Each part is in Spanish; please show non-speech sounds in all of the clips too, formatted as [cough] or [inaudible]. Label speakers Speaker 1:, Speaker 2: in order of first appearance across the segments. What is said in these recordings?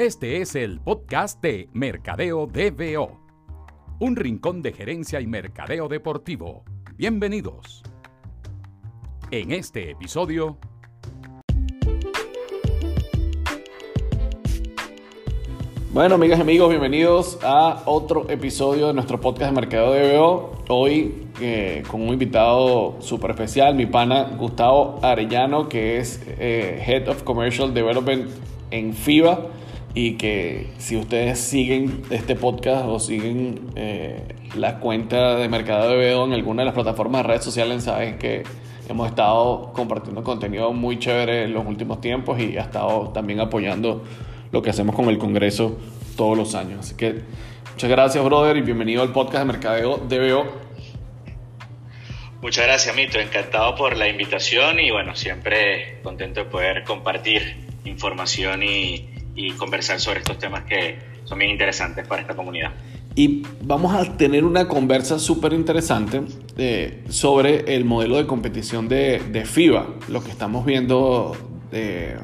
Speaker 1: Este es el podcast de Mercadeo DBO, un rincón de gerencia y mercadeo deportivo. Bienvenidos. En este episodio...
Speaker 2: Bueno, amigas y amigos, bienvenidos a otro episodio de nuestro podcast de Mercadeo DBO. Hoy eh, con un invitado súper especial, mi pana Gustavo Arellano, que es eh, Head of Commercial Development en FIBA y que si ustedes siguen este podcast o siguen eh, la cuenta de Mercado de Veo en alguna de las plataformas de redes sociales, saben que hemos estado compartiendo contenido muy chévere en los últimos tiempos y ha estado también apoyando lo que hacemos con el Congreso todos los años. Así que muchas gracias, brother, y bienvenido al podcast de Mercadeo DBO.
Speaker 3: Muchas gracias, Mito. Encantado por la invitación y bueno, siempre contento de poder compartir información y, y conversar sobre estos temas que son bien interesantes para esta comunidad.
Speaker 2: Y vamos a tener una conversa súper interesante eh, sobre el modelo de competición de, de, FIBA, lo que estamos viendo eh,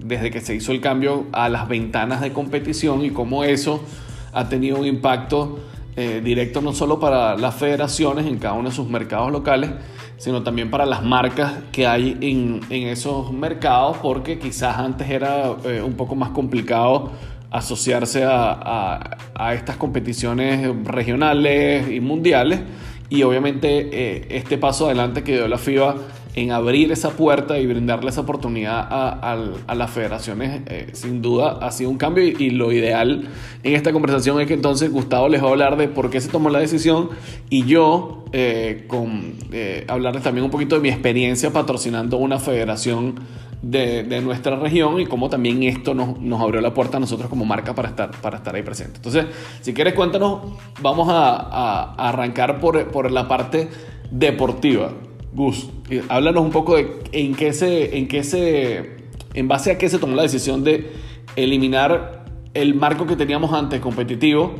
Speaker 2: desde que se hizo el cambio a las ventanas de competición y cómo eso ha tenido un impacto eh, directo no solo para las federaciones en cada uno de sus mercados locales, sino también para las marcas que hay en, en esos mercados, porque quizás antes era eh, un poco más complicado asociarse a, a, estas competiciones regionales y mundiales. Y obviamente eh, este paso adelante que dio la FIBA en abrir esa puerta y brindarle esa oportunidad a, a, a las federaciones, eh, sin duda ha sido un cambio y, y, lo ideal en esta conversación es que entonces Gustavo les va a hablar de por qué se tomó la decisión y yo eh, con, eh, hablarles también un poquito de mi experiencia patrocinando una federación de, de nuestra región y cómo también esto nos, nos, abrió la puerta a nosotros como marca para estar, para estar ahí presente. Entonces, si quieres cuéntanos, vamos a, a arrancar por, por la parte deportiva. Gus, háblanos un poco de en qué se, en qué se, en base a qué se tomó la decisión de eliminar el marco que teníamos antes competitivo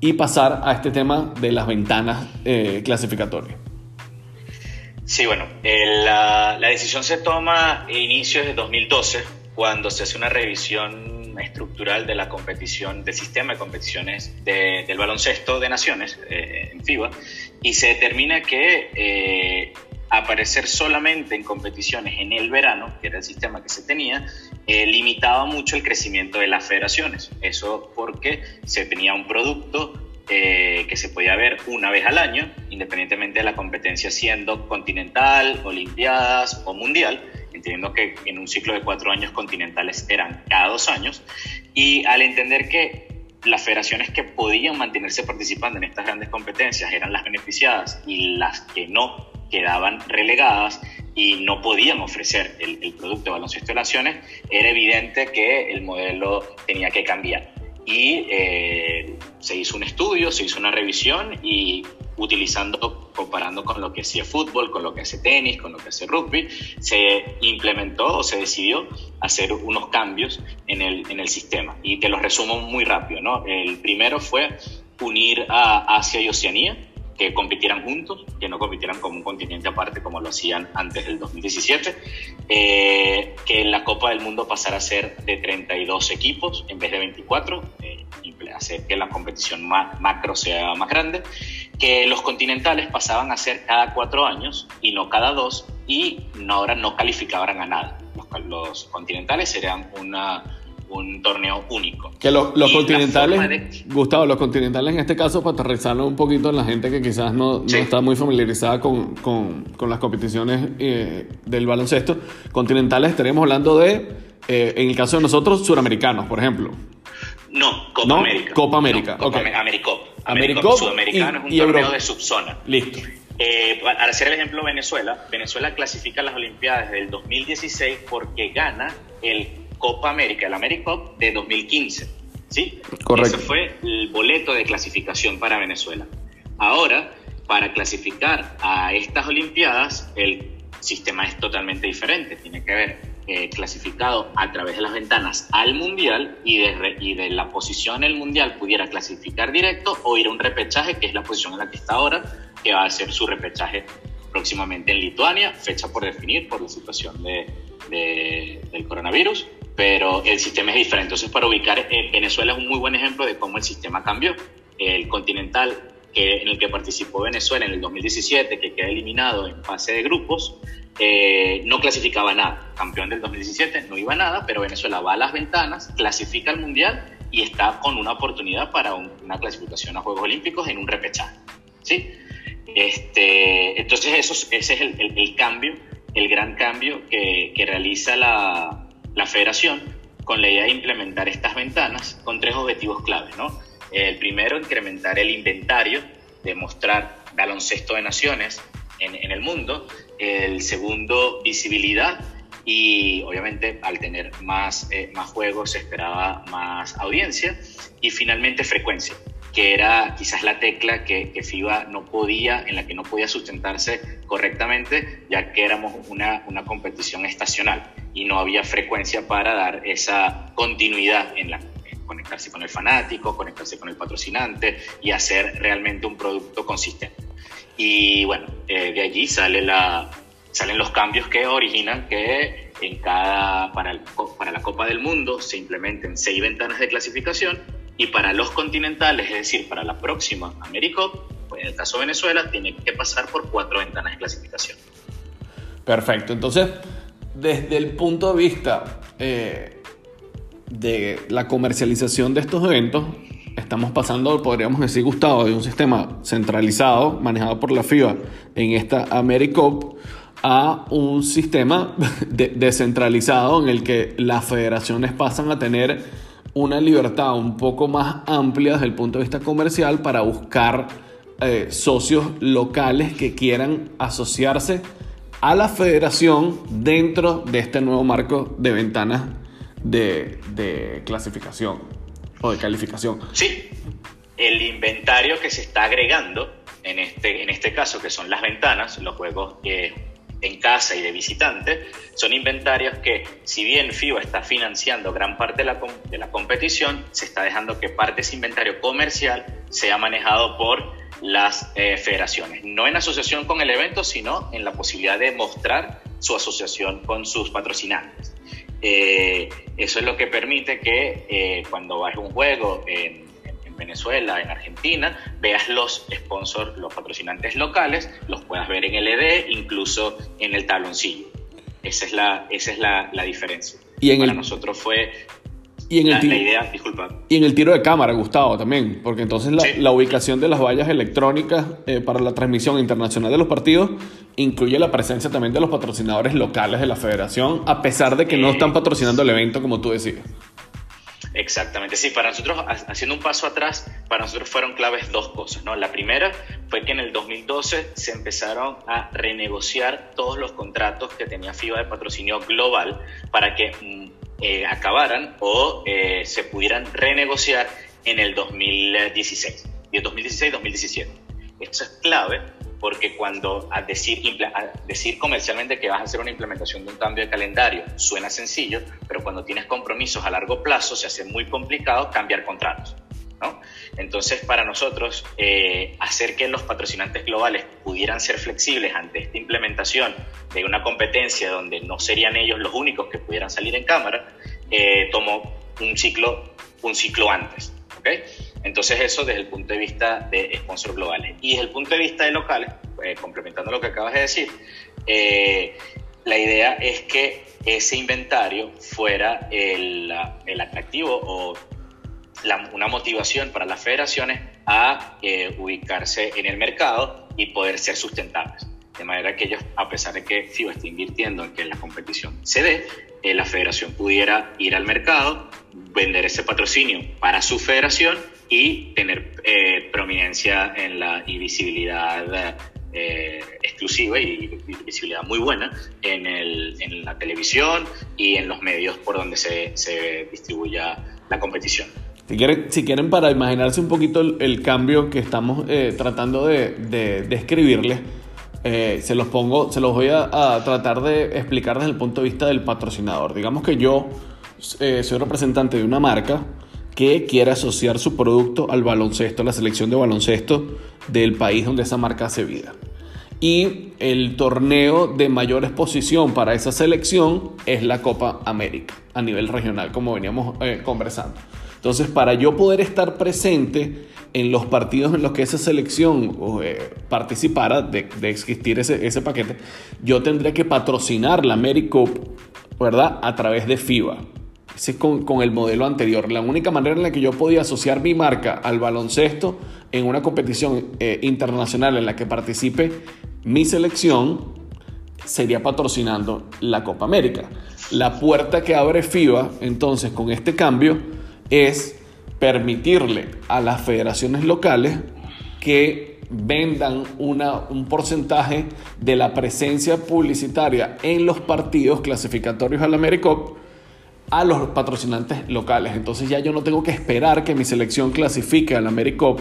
Speaker 2: y pasar a este tema de las ventanas eh, clasificatorias.
Speaker 3: Sí, bueno, la, decisión se toma a inicios de 2012, cuando se hace una revisión estructural de la competición, del sistema de competiciones de, del baloncesto de naciones eh, en FIBA, y se determina que eh, aparecer solamente en competiciones en el verano, que era el sistema que se tenía, eh, limitaba mucho el crecimiento de las federaciones. Eso porque se tenía un producto eh, que se podía ver una vez al año, independientemente de la competencia siendo continental, olimpiadas o mundial, entendiendo que en un ciclo de cuatro años continentales eran cada dos años, y al entender que las federaciones que podían mantenerse participando en estas grandes competencias eran las beneficiadas y las que no quedaban relegadas y no podían ofrecer el, el producto de baloncesto de naciones, era evidente que el modelo tenía que cambiar. Y eh, se hizo un estudio, se hizo una revisión y utilizando, comparando con lo que hacía fútbol, con lo que hace tenis, con lo que hace rugby, se implementó o se decidió hacer unos cambios en el, en el sistema. Y te los resumo muy rápido. ¿no? El primero fue unir a Asia y Oceanía, que compitieran juntos, que no compitieran como un continente aparte como lo hacían antes del 2017, eh, que la Copa del Mundo pasara a ser de 32 equipos en vez de 24, eh, hacer que la competición ma macro sea más grande, que los continentales pasaban a ser cada cuatro años y no cada dos, y no, ahora no calificaban a nada. Los, los continentales serían una un torneo único.
Speaker 2: Que lo, los continentales, de... Gustavo, los continentales en este caso, para aterrizarlo un poquito en la gente que quizás no, sí. no está muy familiarizada con, con, con las competiciones eh, del baloncesto, continentales estaríamos hablando de, eh, en el caso de nosotros, suramericanos, por ejemplo.
Speaker 3: No, Copa
Speaker 2: ¿No?
Speaker 3: América.
Speaker 2: Copa América.
Speaker 3: No, Copa. Americop.
Speaker 2: Americop.
Speaker 3: Sudamericano y, es un torneo
Speaker 2: Europa.
Speaker 3: de subzona.
Speaker 2: Listo.
Speaker 3: Eh, para hacer el ejemplo Venezuela, Venezuela clasifica las Olimpiadas del 2016 porque gana el Copa América, el AmeriCup de 2015. ¿sí?
Speaker 2: Correcto.
Speaker 3: Ese fue el boleto de clasificación para Venezuela. Ahora, para clasificar a estas Olimpiadas, el sistema es totalmente diferente. Tiene que ver eh, clasificado a través de las ventanas al Mundial y de, y de la posición en el Mundial pudiera clasificar directo o ir a un repechaje, que es la posición en la que está ahora, que va a ser su repechaje próximamente en Lituania, fecha por definir por la situación de, de, del coronavirus pero el sistema es diferente. Entonces, para ubicar, eh, Venezuela es un muy buen ejemplo de cómo el sistema cambió. El continental que, en el que participó Venezuela en el 2017, que queda eliminado en fase de grupos, eh, no clasificaba nada. Campeón del 2017 no iba nada, pero Venezuela va a las ventanas, clasifica al Mundial y está con una oportunidad para una clasificación a Juegos Olímpicos en un repechaje. ¿sí? Este, entonces eso, ese es el, el, cambio, el gran cambio que, que realiza la, la, federación con la idea de implementar estas ventanas con tres objetivos claves. ¿no? El primero, incrementar el inventario, demostrar baloncesto de naciones en, el mundo. El segundo, visibilidad y obviamente al tener más, eh, más juegos se esperaba más audiencia y finalmente frecuencia que era quizás la tecla que, que, FIBA no podía, en la que no podía sustentarse correctamente, ya que éramos una, una competición estacional y no había frecuencia para dar esa continuidad en la conectarse con el fanático, conectarse con el patrocinante y hacer realmente un producto consistente. Y bueno, eh, de allí sale la, salen los cambios que originan que en cada, para, el, para la Copa del Mundo se implementen seis ventanas de clasificación y para los continentales, es decir, para la próxima AmeriCup, pues en el caso de Venezuela, tiene que pasar por cuatro ventanas de clasificación.
Speaker 2: Perfecto, entonces, desde el punto de vista eh, de la comercialización de estos eventos, estamos pasando, podríamos decir, Gustavo, de un sistema centralizado, manejado por la FIBA en esta AmeriCup, a un sistema [laughs] de, descentralizado en el que las federaciones pasan a tener una libertad un poco más amplia desde el punto de vista comercial para buscar eh, socios locales que quieran asociarse a la federación dentro de este nuevo marco de ventanas de, de clasificación o de calificación.
Speaker 3: Sí, el inventario que se está agregando en este, en este caso, que son las ventanas, los juegos que en casa y de visitante, son inventarios que, si bien FIBA está financiando gran parte de la, de la competición, se está dejando que parte de ese inventario comercial sea manejado por las eh, federaciones, no en asociación con el evento, sino en la posibilidad de mostrar su asociación con sus patrocinantes. Eh, eso es lo que permite que eh, cuando a un juego en Venezuela, en Argentina, veas los sponsors, los patrocinantes locales, los puedas ver en LED, incluso en el taloncillo. Esa es la, esa es la, la diferencia. Y en Para nosotros fue
Speaker 2: y en, el tiro, idea, disculpa. y en el tiro de cámara, Gustavo, también, porque entonces la, la ubicación de las vallas electrónicas eh, para la transmisión internacional de los partidos incluye la presencia también de los patrocinadores locales de la federación, a pesar de que no están patrocinando el evento, como tú decías.
Speaker 3: Exactamente, sí, para nosotros, haciendo un paso atrás, para nosotros fueron claves dos cosas, ¿no? La primera fue que en el 2012 se empezaron a renegociar todos los contratos que tenía FIBA de patrocinio global para que mm, eh, acabaran o eh, se pudieran renegociar en el 2016, y el 2016-2017. Esto es clave porque cuando a decir, decir comercialmente que vas a hacer una implementación de un cambio de calendario suena sencillo, pero cuando tienes compromisos a largo plazo se hace muy complicado cambiar contratos. ¿no? Entonces, para nosotros, eh, hacer que los patrocinantes globales pudieran ser flexibles ante esta implementación de una competencia donde no serían ellos los únicos que pudieran salir en cámara, eh, tomó un ciclo, un ciclo antes. ¿okay? Entonces eso desde el punto de vista de sponsors globales. Y desde el punto de vista de locales, eh, complementando lo que acabas de decir, eh, la idea es que ese inventario fuera el, el atractivo o una motivación para las federaciones a eh, ubicarse en el mercado y poder ser sustentables. De manera que ellos, a pesar de que FIBA está invirtiendo en que la competición se dé, la federación pudiera ir al mercado, vender ese patrocinio para su federación y tener eh, prominencia en la, y visibilidad eh, exclusiva y, visibilidad muy buena en, el, en, la televisión y en los medios por donde se, se distribuya la competición.
Speaker 2: Si quieren, si quieren, para imaginarse un poquito el, cambio que estamos eh, tratando de, de describirles, se los pongo, se los voy a, tratar de explicar desde el punto de vista del patrocinador. Digamos que yo soy representante de una marca que quiere asociar su producto al baloncesto, a la selección de baloncesto del país donde esa marca hace vida. y el torneo de mayor exposición para esa selección es la Copa América a nivel regional, como veníamos eh, conversando. Entonces, para yo poder estar presente en los partidos en los que esa selección eh, participara, de, existir ese, ese, paquete, yo tendría que patrocinar la AmeriCup, ¿verdad? A través de FIBA. Es con, con, el modelo anterior. La única manera en la que yo podía asociar mi marca al baloncesto en una competición eh, internacional en la que participe mi selección sería patrocinando la Copa América. La puerta que abre FIBA entonces con este cambio es permitirle a las federaciones locales que vendan una, un porcentaje de la presencia publicitaria en los partidos clasificatorios al AmeriCup a los patrocinantes locales. Entonces ya yo no tengo que esperar que mi selección clasifique al AmeriCup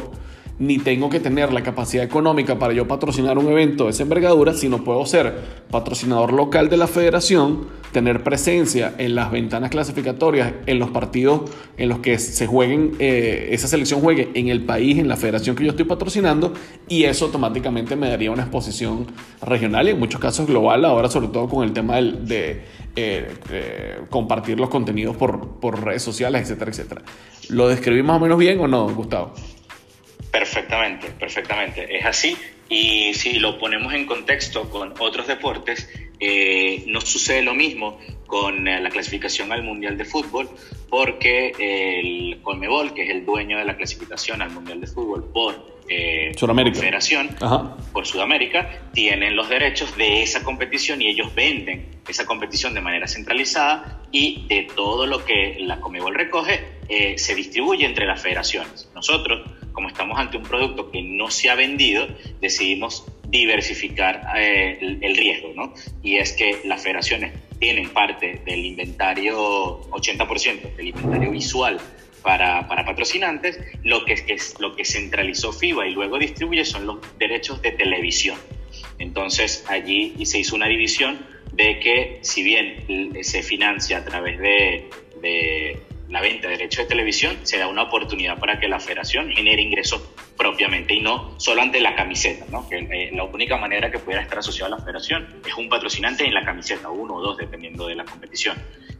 Speaker 2: ni tengo que tener la capacidad económica para yo patrocinar un evento de esa envergadura, sino puedo ser patrocinador local de la federación, tener presencia en las ventanas clasificatorias, en los partidos en los que se jueguen, eh, esa selección juegue en el país, en la federación que yo estoy patrocinando, y eso automáticamente me daría una exposición regional y en muchos casos global, ahora sobre todo con el tema de, eh, compartir los contenidos por, por redes sociales, etcétera, etcétera. ¿Lo describí más o menos bien o no, Gustavo?
Speaker 3: Perfectamente, perfectamente. Es así. Y si lo ponemos en contexto con otros deportes, eh, no sucede lo mismo con eh, la clasificación al Mundial de Fútbol, porque el Colmebol, que es el dueño de la clasificación al Mundial de Fútbol por eh,
Speaker 2: Sudamérica.
Speaker 3: Federación, por Sudamérica, tienen los derechos de esa competición y ellos venden esa competición de manera centralizada y de todo lo que la Comebol recoge eh, se distribuye entre las federaciones. Nosotros como estamos ante un producto que no se ha vendido, decidimos diversificar eh, el, riesgo, ¿no? Y es que las federaciones tienen parte del inventario, 80% del inventario visual para, para, patrocinantes, lo que, es, lo que centralizó FIBA y luego distribuye son los derechos de televisión. Entonces allí se hizo una división de que si bien se financia a través de la venta de derechos de televisión, se da una oportunidad para que la federación genere ingresos propiamente y no solo ante la camiseta, ¿no? que eh, la única manera que pudiera estar asociado a la federación es un patrocinante en la camiseta, uno o dos, dependiendo de la competición.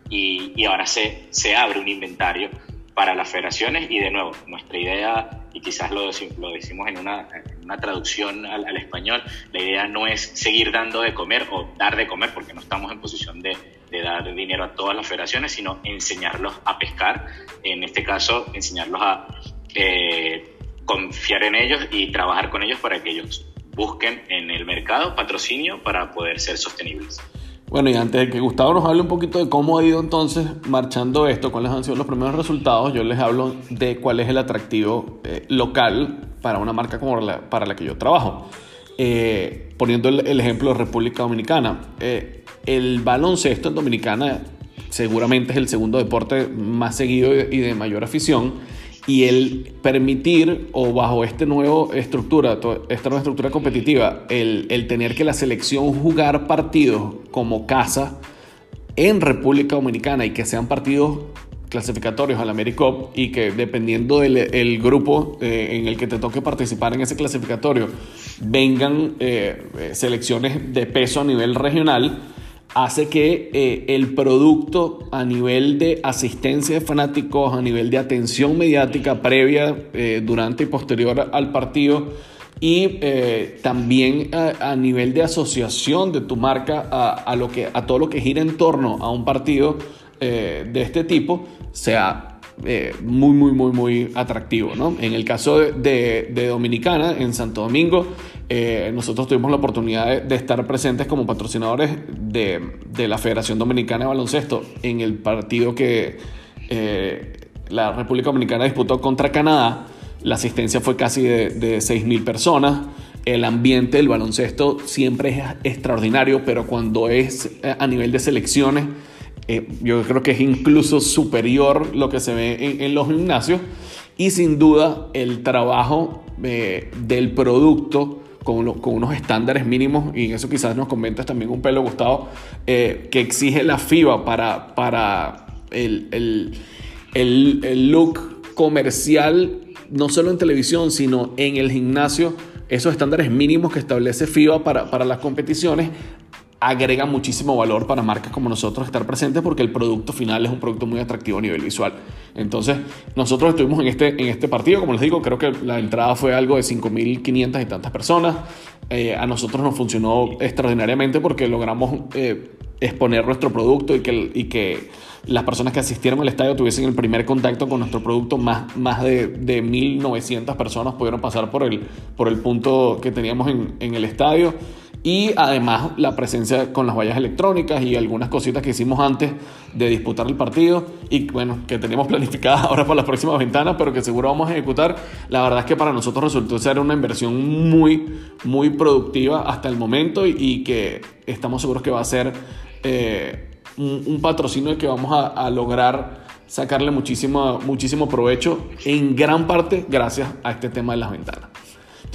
Speaker 3: Y, y ahora se, se abre un inventario para las federaciones y de nuevo, nuestra idea, y quizás lo, lo decimos en una, una traducción al, al, español, la idea no es seguir dando de comer o dar de comer, porque no estamos en posición de, de dar dinero a todas las federaciones, sino enseñarlos a pescar, en este caso, enseñarlos a eh, confiar en ellos y trabajar con ellos para que ellos busquen en el mercado patrocinio para poder ser sostenibles.
Speaker 2: Bueno, y antes de que Gustavo nos hable un poquito de cómo ha ido entonces marchando esto, cuáles han sido los primeros resultados, yo les hablo de cuál es el atractivo eh, local para una marca como la, para la que yo trabajo. Eh, poniendo el, ejemplo de República Dominicana, eh, el baloncesto en Dominicana seguramente es el segundo deporte más seguido y de mayor afición y el permitir o bajo esta nueva estructura, esta nueva estructura competitiva, el, el, tener que la selección jugar partidos como casa en República Dominicana y que sean partidos clasificatorios al AmeriCup y que dependiendo del el grupo eh, en el que te toque participar en ese clasificatorio vengan eh, selecciones de peso a nivel regional, hace que eh, el producto a nivel de asistencia de fanáticos, a nivel de atención mediática previa, eh, durante y posterior al partido, y eh, también a, nivel de asociación de tu marca a, lo que, a todo lo que gira en torno a un partido de este tipo, sea eh, muy, muy, muy, muy atractivo. ¿no? En el caso de, de, Dominicana, en Santo Domingo, eh, nosotros tuvimos la oportunidad de, estar presentes como patrocinadores de, la Federación Dominicana de Baloncesto en el partido que eh, la República Dominicana disputó contra Canadá. La asistencia fue casi de, de 6.000 personas. El ambiente del baloncesto siempre es extraordinario, pero cuando es a nivel de selecciones, eh, yo creo que es incluso superior lo que se ve en, los gimnasios. Y sin duda el trabajo eh, del producto con, unos estándares mínimos, y eso quizás nos comentas también un pelo, Gustavo, eh, que exige la FIBA para, para el, el, el, look comercial, no solo en televisión, sino en el gimnasio, esos estándares mínimos que establece FIBA para, para las competiciones agrega muchísimo valor para marcas como nosotros estar presentes porque el producto final es un producto muy atractivo a nivel visual. Entonces, nosotros estuvimos en este, en este partido, como les digo, creo que la entrada fue algo de 5.500 y tantas personas. Eh, a nosotros nos funcionó extraordinariamente porque logramos eh, exponer nuestro producto y que, las personas que asistieron al estadio tuviesen el primer contacto con nuestro producto. Más, más de, de 1.900 personas pudieron pasar por el, por el punto que teníamos en, en el estadio y además la presencia con las vallas electrónicas y algunas cositas que hicimos antes de disputar el partido y bueno, que tenemos [laughs] planificadas ahora para las próximas ventanas, pero que seguro vamos a ejecutar. La verdad es que para nosotros resultó ser una inversión muy, muy productiva hasta el momento y, que estamos seguros que va a ser eh, un, patrocinio que vamos a, a lograr sacarle muchísimo, muchísimo provecho en gran parte gracias a este tema de las ventanas.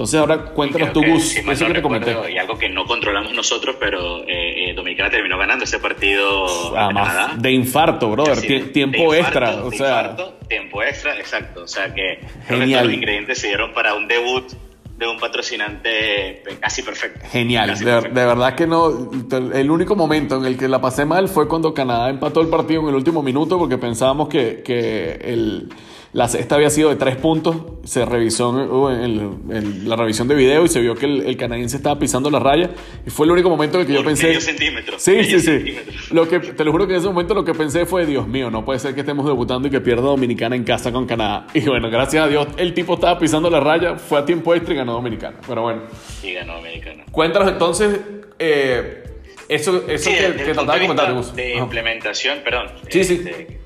Speaker 2: Entonces ahora cuéntanos tu Gus,
Speaker 3: eso que te comenté. Y algo que no controlamos nosotros, pero eh, eh, Dominicana terminó ganando ese partido.
Speaker 2: Además, de infarto, brother, tiempo extra. o sea,
Speaker 3: tiempo extra, exacto. O sea que Genial. los ingredientes se dieron para un debut de un patrocinante casi perfecto.
Speaker 2: Genial, de, verdad que no. El único momento en el que la pasé mal fue cuando Canadá empató el partido en el último minuto porque pensábamos que, que el la cesta había sido de tres puntos. Se revisó en, la revisión de video y se vio que el, canadiense estaba pisando la raya. Y fue el único momento en el que yo pensé.
Speaker 3: Medio centímetro.
Speaker 2: Sí, sí, sí. Lo que, te lo juro que en ese momento lo que pensé fue: Dios mío, no puede ser que estemos debutando y que pierda Dominicana en casa con Canadá. [laughs] Y bueno, gracias a Dios, el tipo estaba pisando la raya, fue a tiempo extra y ganó Dominicana. Pero bueno.
Speaker 3: Y ganó Dominicana.
Speaker 2: Cuéntanos entonces. Eh, eso, eso que, que trataba de comentar.
Speaker 3: De implementación, perdón.
Speaker 2: Sí, sí este,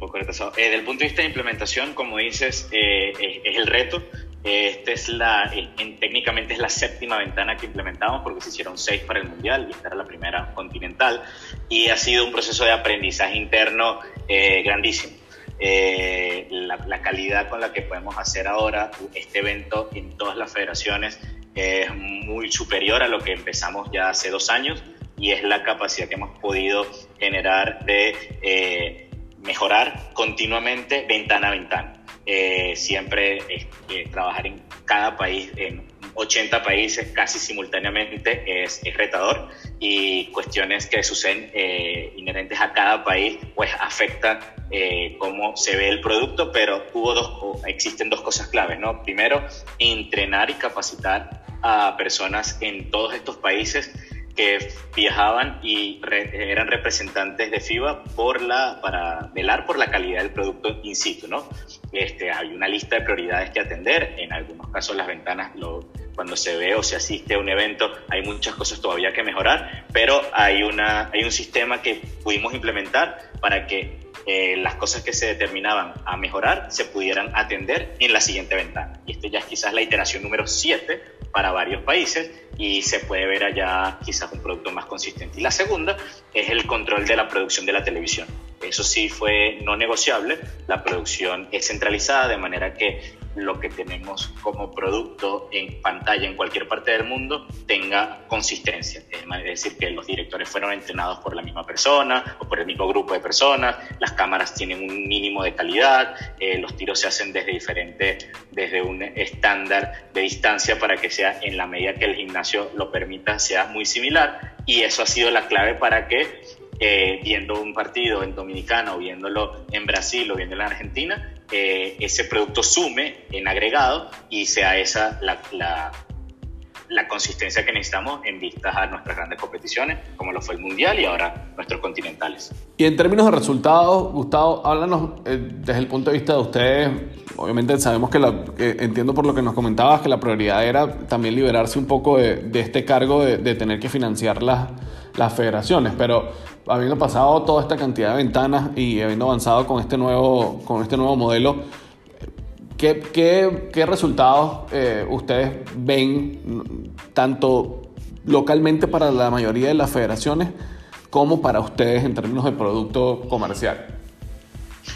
Speaker 3: poco retrasado. Eh, desde el punto de vista de implementación, como dices, eh, es, el reto. Esta es la, técnicamente es la séptima ventana que implementamos porque se hicieron seis para el Mundial y esta era la primera continental. Y ha sido un proceso de aprendizaje interno eh, grandísimo. La, la, calidad con la que podemos hacer ahora este evento en todas las federaciones es muy superior a lo que empezamos ya hace dos años y es la capacidad que hemos podido generar de mejorar continuamente ventana a ventana. Eh, siempre eh, trabajar en cada país, en 80 países casi simultáneamente es, retador y cuestiones que suceden eh, inherentes a cada país pues afectan cómo se ve el producto, pero hubo dos, existen dos cosas claves, ¿no? Primero, entrenar y capacitar a personas en todos estos países que viajaban y eran representantes de FIBA por la, para velar por la calidad del producto in situ, ¿no? Este, hay una lista de prioridades que atender, en algunos casos las ventanas, lo, cuando se ve o se asiste a un evento, hay muchas cosas todavía que mejorar, pero hay, una, hay un sistema que pudimos implementar para que eh, las cosas que se determinaban a mejorar se pudieran atender en la siguiente ventana. Y esto ya es quizás la iteración número 7 para varios países y se puede ver allá quizás un producto más consistente. Y la segunda es el control de la producción de la televisión. Eso sí fue no negociable. La producción es centralizada de manera que lo que tenemos como producto en pantalla en cualquier parte del mundo tenga consistencia. Es decir, que los directores fueron entrenados por la misma persona o por el mismo grupo de personas, las cámaras tienen un mínimo de calidad, eh, los tiros se hacen desde diferente, desde un estándar de distancia para que sea en la medida que el gimnasio lo permita, sea muy similar. Y eso ha sido la clave para que eh, viendo un partido en Dominicana o viéndolo en Brasil o viéndolo en Argentina, eh, ese producto sume en agregado y sea esa la, la, la, consistencia que necesitamos en vistas a nuestras grandes competiciones, como lo fue el Mundial y ahora nuestros continentales.
Speaker 2: Y en términos de resultados, Gustavo, háblanos eh, desde el punto de vista de ustedes. Obviamente sabemos que, la, entiendo por lo que nos comentabas, que la prioridad era también liberarse un poco de, de este cargo de, de tener que financiar las, las federaciones, pero habiendo pasado toda esta cantidad de ventanas y habiendo avanzado con este nuevo, con este nuevo modelo, ¿qué, qué, resultados eh, ustedes ven tanto localmente para la mayoría de las federaciones como para ustedes en términos de producto comercial?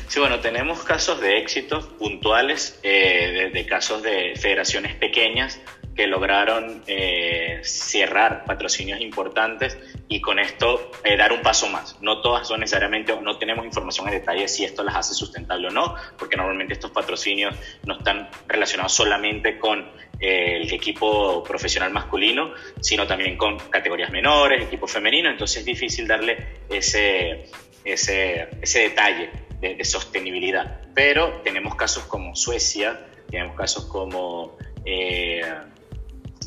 Speaker 3: Sí, bueno, tenemos casos de éxitos puntuales, eh, de, casos de federaciones pequeñas que lograron eh, cerrar patrocinios importantes y con esto eh, dar un paso más. No todas son necesariamente, no tenemos información en detalle si esto las hace sustentable o no, porque normalmente estos patrocinios no están relacionados solamente con eh, el equipo profesional masculino, sino también con categorías menores, equipo femenino, entonces es difícil darle ese, ese, ese detalle de, de, sostenibilidad. Pero tenemos casos como Suecia, tenemos casos como eh,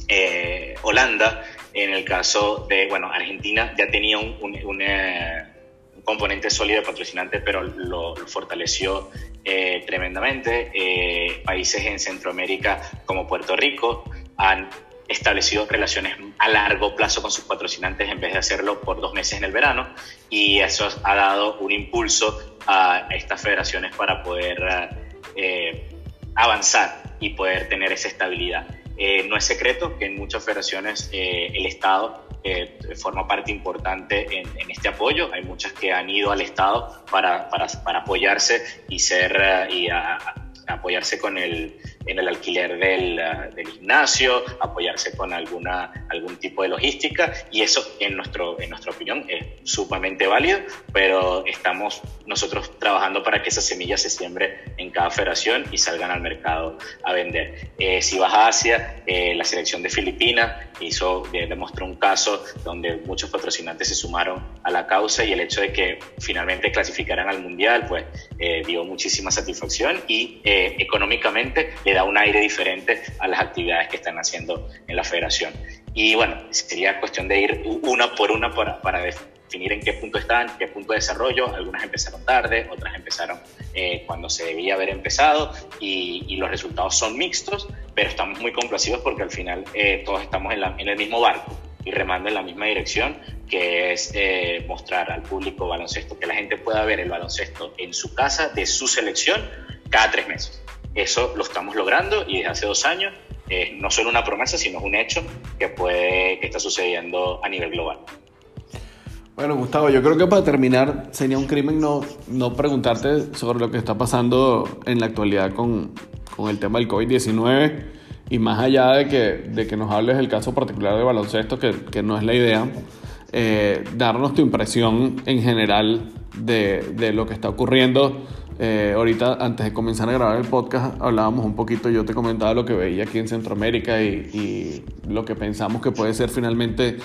Speaker 3: eh, Holanda, en el caso de, bueno, Argentina ya tenía un, eh, componente sólido de patrocinante, pero lo, fortaleció eh, tremendamente. Países en Centroamérica como Puerto Rico han establecido relaciones a largo plazo con sus patrocinantes en vez de hacerlo por dos meses en el verano y eso ha dado un impulso a estas federaciones para poder avanzar y poder tener esa estabilidad. Eh, no es secreto que en muchas federaciones eh, el Estado eh, forma parte importante en, este apoyo. Hay muchas que han ido al Estado para, para, para apoyarse y ser y a, a apoyarse con el, en el alquiler del, uh, del, gimnasio, apoyarse con alguna, algún tipo de logística y eso en, nuestro, en nuestra opinión es sumamente válido, pero estamos nosotros trabajando para que esa semilla se siembre en cada federación y salgan al mercado a vender. Eh, si vas a Asia, eh, la selección de Filipinas hizo, eh, demostró un caso donde muchos patrocinantes se sumaron a la causa y el hecho de que finalmente clasificaran al Mundial, pues dio muchísima satisfacción y económicamente le da un aire diferente a las actividades que están haciendo en la federación. Y bueno, sería cuestión de ir una por una para, para definir en qué punto están, qué punto de desarrollo. Algunas empezaron tarde, otras empezaron eh, cuando se debía haber empezado y, y, los resultados son mixtos, pero estamos muy complacidos porque al final eh, todos estamos en, la, en, el mismo barco y remando en la misma dirección, que es eh, mostrar al público baloncesto, que la gente pueda ver el baloncesto en su casa de su selección cada tres meses. Eso lo estamos logrando y desde hace dos años eh, no solo una promesa, sino un hecho que, puede, que está sucediendo a nivel global.
Speaker 2: Bueno, Gustavo, yo creo que para terminar sería un crimen no, no preguntarte sobre lo que está pasando en la actualidad con, con el tema del COVID-19 y más allá de que, de que nos hables del caso particular de baloncesto, que, que no es la idea, eh, darnos tu impresión en general de, de lo que está ocurriendo eh, ahorita, antes de comenzar a grabar el podcast, hablábamos un poquito, yo te comentaba lo que veía aquí en Centroamérica y, lo que pensamos que puede ser finalmente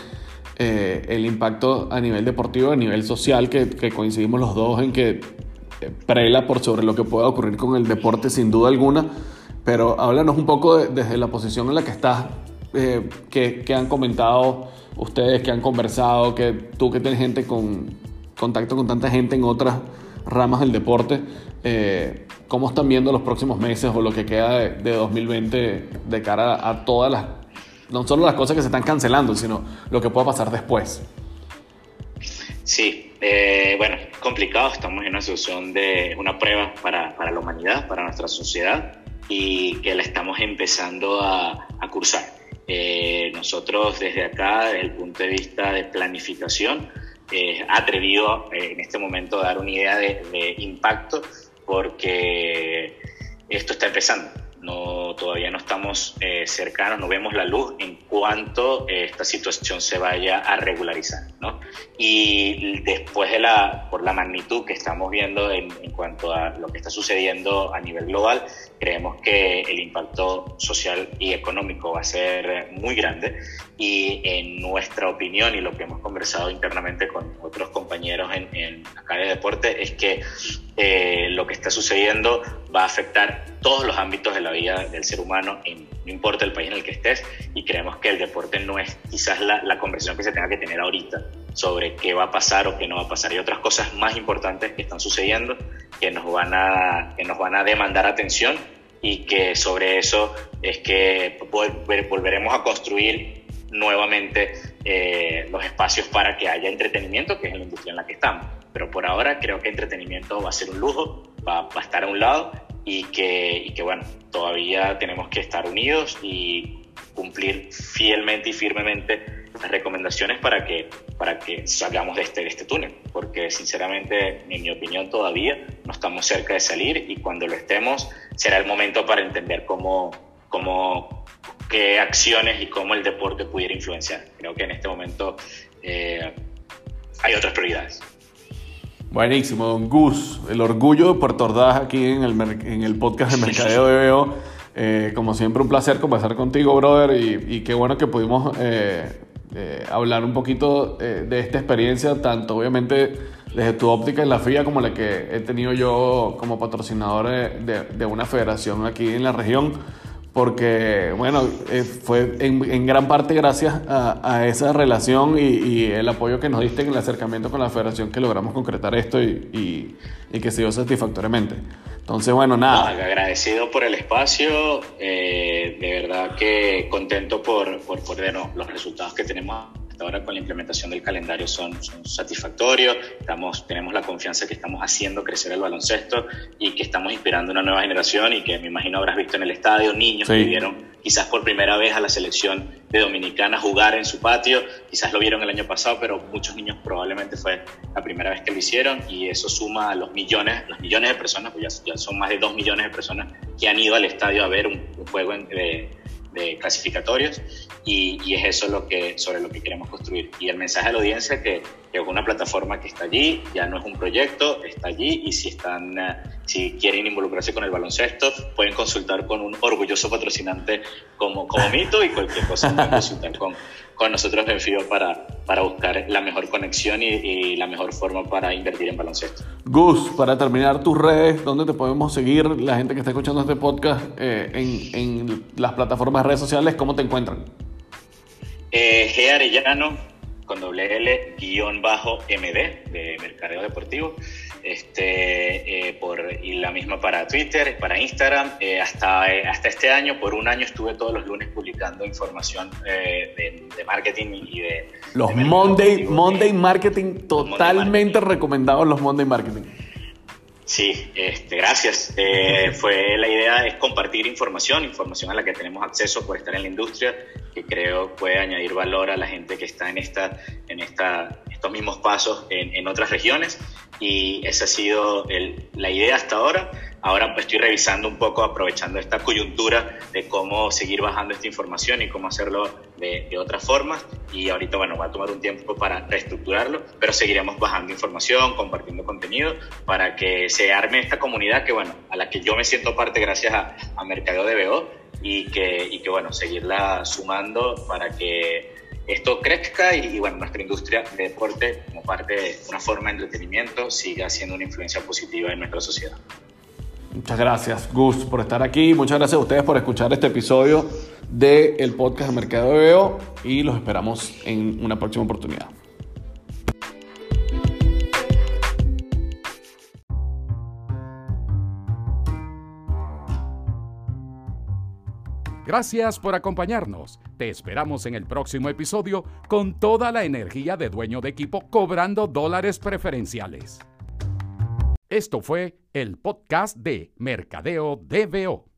Speaker 2: eh, el impacto a nivel deportivo, a nivel social, que, coincidimos los dos en que eh, prela por sobre lo que pueda ocurrir con el deporte sin duda alguna. Pero háblanos un poco de, desde la posición en la que estás, que, que, han comentado ustedes, que han conversado, que tú que tienes gente con contacto con tanta gente en otras ramas del deporte, eh, ¿cómo están viendo los próximos meses o lo que queda de, de 2020 de cara a, a, todas las, no solo las cosas que se están cancelando, sino lo que pueda pasar después?
Speaker 3: Sí, eh, bueno, complicado, estamos en una situación de una prueba para, para, la humanidad, para nuestra sociedad y que la estamos empezando a, cursar. Eh, nosotros desde acá, desde el punto de vista de planificación, eh, atrevido eh, en este momento a dar una idea de, de, impacto porque esto está empezando. No, todavía no estamos eh, cercanos, no vemos la luz en cuanto esta situación se vaya a regularizar. ¿no? Y después de la, por la magnitud que estamos viendo en, en cuanto a lo que está sucediendo a nivel global, creemos que el impacto social y económico va a ser muy grande y en nuestra opinión y lo que hemos conversado internamente con otros compañeros en, en acá de deporte es que eh, lo que está sucediendo va a afectar todos los ámbitos de la vida del ser humano, en, no importa el país en el que estés, y creemos que el deporte no es quizás la, la conversación que se tenga que tener ahorita sobre qué va a pasar o qué no va a pasar. Hay otras cosas más importantes que están sucediendo que nos van a, que nos van a demandar atención y que sobre eso es que volver, volveremos a construir nuevamente eh, los espacios para que haya entretenimiento, que es la industria en la que estamos. Pero por ahora creo que entretenimiento va a ser un lujo, va, va a estar a un lado y que, y que, bueno, todavía tenemos que estar unidos y cumplir fielmente y firmemente las recomendaciones para que, para que salgamos de este, de este túnel, porque sinceramente, en mi opinión, todavía no estamos cerca de salir y cuando lo estemos será el momento para entender cómo, cómo qué acciones y cómo el deporte pudiera influenciar. Creo que en este momento hay otras prioridades.
Speaker 2: Buenísimo, don Gus, el orgullo de Puerto Ordaz aquí en el, en el podcast de Mercadeo de Veo. Eh, como siempre, un placer conversar contigo, brother, y, qué bueno que pudimos eh, eh, hablar un poquito de esta experiencia, tanto obviamente desde tu óptica en la FIA como la que he tenido yo como patrocinador de una federación aquí en la región porque, bueno, eh, fue en, gran parte gracias a, esa relación y, el apoyo que nos diste en el acercamiento con la federación que logramos concretar esto y, que se dio satisfactoriamente. Entonces, bueno, nada.
Speaker 3: agradecido por el espacio, eh, de verdad que contento por, por, por los resultados que tenemos ahora con la implementación del calendario son, satisfactorios, estamos, tenemos la confianza que estamos haciendo crecer el baloncesto y que estamos inspirando una nueva generación y que me imagino habrás visto en el estadio niños que vieron quizás por primera vez a la selección de Dominicana jugar en su patio, quizás lo vieron el año pasado, pero muchos niños probablemente fue la primera vez que lo hicieron y eso suma a los millones, los millones de personas, pues ya, son más de dos millones de personas que han ido al estadio a ver un, juego de de clasificatorios y, es eso lo que, sobre lo que queremos construir. Y el mensaje a la audiencia que, que es una plataforma que está allí, ya no es un proyecto, está allí y si, están, eh, si quieren involucrarse con el baloncesto pueden consultar con un orgulloso patrocinante como, como Mito y cualquier cosa pueden [laughs] consultar con, con nosotros en FIO para, para buscar la mejor conexión y, la mejor forma para invertir en baloncesto.
Speaker 2: Gus, para terminar tus redes, ¿dónde te podemos seguir? La gente que está escuchando este podcast eh, en, en, las plataformas de redes sociales, ¿cómo te encuentran?
Speaker 3: Eh, G Arellano, con doble L, guion bajo MD, de Mercadeo Deportivo este, eh, por, y la misma para Twitter, para Instagram. Eh, hasta, eh, hasta este año, por un año, estuve todos los lunes publicando información de, marketing y de...
Speaker 2: Los Monday, Monday Marketing, totalmente recomendados los Monday Marketing.
Speaker 3: Sí, este, gracias. fue la idea es compartir información, información a la que tenemos acceso por estar en la industria, que creo puede añadir valor a la gente que está en esta, en esta, estos mismos pasos en, en otras regiones y esa ha sido la idea hasta ahora. Ahora pues estoy revisando un poco, aprovechando esta coyuntura de cómo seguir bajando esta información y cómo hacerlo de, de otras formas. Y ahorita, bueno, va a tomar un tiempo para reestructurarlo, pero seguiremos bajando información, compartiendo contenido para que se arme esta comunidad que, bueno, a la que yo me siento parte gracias a, a Mercadeo de BO y que, y que, bueno, seguirla sumando para que esto crezca y, bueno, nuestra industria de deporte como parte de una forma de entretenimiento siga siendo una influencia positiva en nuestra sociedad.
Speaker 2: Muchas gracias, Gus, por estar aquí. Muchas gracias a ustedes por escuchar este episodio del podcast de Mercado de Veo y los esperamos en una próxima oportunidad.
Speaker 1: Gracias por acompañarnos. Te esperamos en el próximo episodio con toda la energía de dueño de equipo cobrando dólares preferenciales. Esto fue el podcast de Mercadeo DBO.